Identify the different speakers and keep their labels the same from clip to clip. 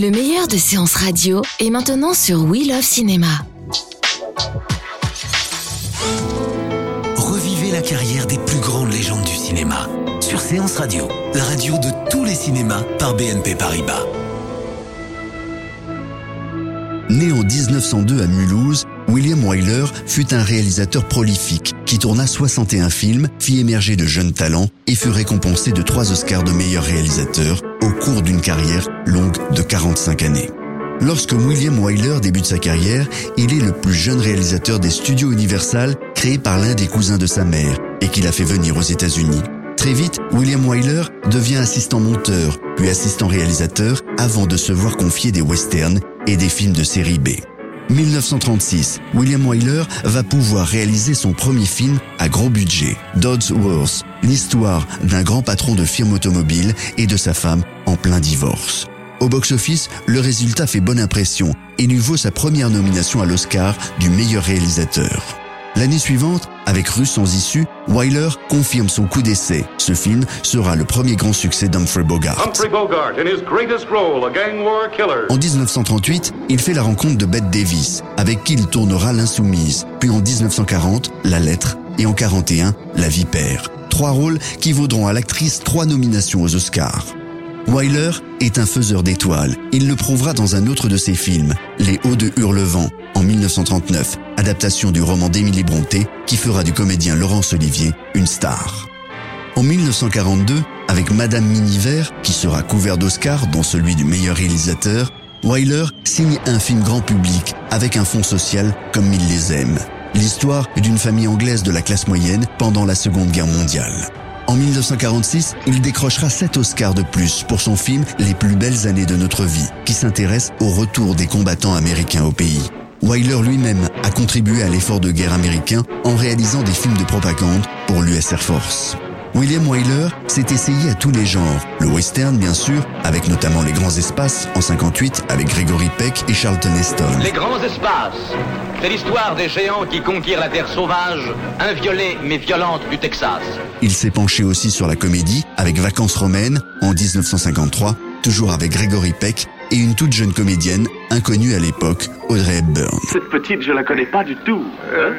Speaker 1: Le meilleur de séances radio est maintenant sur We Love Cinéma.
Speaker 2: Revivez la carrière des plus grandes légendes du cinéma sur Séance Radio, la radio de tous les cinémas par BNP Paribas.
Speaker 3: Né en 1902 à Mulhouse, William Wyler fut un réalisateur prolifique qui tourna 61 films, fit émerger de jeunes talents et fut récompensé de trois Oscars de meilleur réalisateur au cours d'une carrière longue de 45 années. Lorsque William Wyler débute sa carrière, il est le plus jeune réalisateur des studios Universal créés par l'un des cousins de sa mère et qu'il a fait venir aux États-Unis. Très vite, William Wyler devient assistant monteur, puis assistant réalisateur, avant de se voir confier des westerns et des films de série B. 1936, William Wyler va pouvoir réaliser son premier film à gros budget, Dodds Worth, l'histoire d'un grand patron de firme automobile et de sa femme en plein divorce. Au box-office, le résultat fait bonne impression et lui vaut sa première nomination à l'Oscar du meilleur réalisateur. L'année suivante, avec Russe sans issue, Wyler confirme son coup d'essai. Ce film sera le premier grand succès d'Humphrey Bogart.
Speaker 4: Humphrey Bogart in his greatest role, a gang war killer.
Speaker 3: En 1938, il fait la rencontre de Bette Davis, avec qui il tournera L'Insoumise, puis en 1940, La Lettre, et en 41, La Vipère. Trois rôles qui vaudront à l'actrice trois nominations aux Oscars. Wyler est un faiseur d'étoiles. Il le prouvera dans un autre de ses films, Les Hauts de Hurlevent, en 1939, adaptation du roman d'Émilie Bronté, qui fera du comédien Laurence Olivier une star. En 1942, avec Madame Miniver, qui sera couvert d'Oscars, dont celui du meilleur réalisateur, Wyler signe un film grand public avec un fond social comme il les aime. L'histoire d'une famille anglaise de la classe moyenne pendant la Seconde Guerre mondiale. En 1946, il décrochera 7 Oscars de plus pour son film Les plus belles années de notre vie, qui s'intéresse au retour des combattants américains au pays. Wyler lui-même a contribué à l'effort de guerre américain en réalisant des films de propagande pour l'US Air Force. William Wyler s'est essayé à tous les genres, le western bien sûr, avec notamment Les Grands Espaces en 58 avec Gregory Peck et Charlton Heston.
Speaker 5: Les grands espaces, c'est l'histoire des géants qui conquièrent la terre sauvage, inviolée mais violente du Texas.
Speaker 3: Il s'est penché aussi sur la comédie avec Vacances romaines en 1953, toujours avec Gregory Peck et une toute jeune comédienne, inconnue à l'époque, Audrey Hepburn.
Speaker 6: Cette petite, je la connais pas du tout.
Speaker 7: Euh,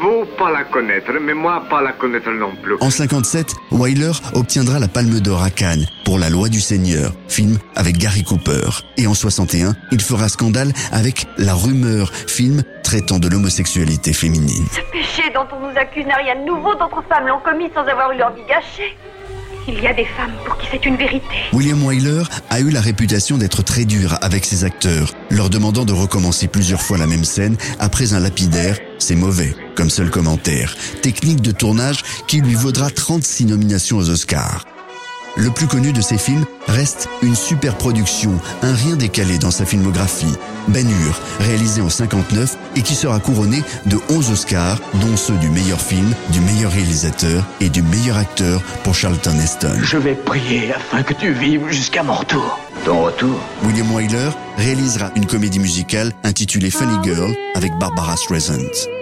Speaker 7: vaut pas la connaître, mais moi pas la connaître non plus.
Speaker 3: En 57, Wyler obtiendra la Palme d'Or à Cannes pour La Loi du Seigneur, film avec Gary Cooper. Et en 61, il fera scandale avec La Rumeur, film traitant de l'homosexualité féminine.
Speaker 8: Ce péché dont on nous accuse n'a rien de nouveau. D'autres femmes l'ont commis sans avoir eu leur vie gâchée. Il y a des femmes pour qui c'est une vérité.
Speaker 3: William Wyler a eu la réputation d'être très dur avec ses acteurs, leur demandant de recommencer plusieurs fois la même scène après un lapidaire « c'est mauvais » comme seul commentaire. Technique de tournage qui lui vaudra 36 nominations aux Oscars. Le plus connu de ses films reste une super production, un rien décalé dans sa filmographie, Ben Hur, réalisé en 59 et qui sera couronné de 11 Oscars, dont ceux du meilleur film, du meilleur réalisateur et du meilleur acteur pour Charlton Heston.
Speaker 6: Je vais prier afin que tu vives jusqu'à mon retour.
Speaker 5: Ton retour?
Speaker 3: William Wyler réalisera une comédie musicale intitulée Funny Girl avec Barbara Streisand.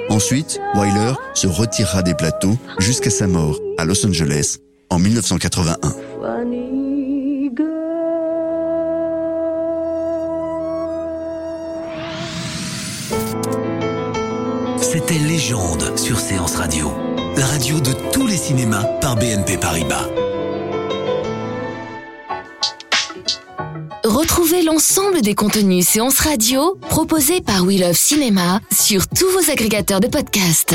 Speaker 3: Ensuite, Wyler se retirera des plateaux jusqu'à sa mort à Los Angeles en 1981.
Speaker 2: C'était Légende sur Séance Radio, la radio de tous les cinémas par BNP Paribas.
Speaker 1: Retrouvez l'ensemble des contenus séances radio proposés par We Love Cinéma sur tous vos agrégateurs de podcasts.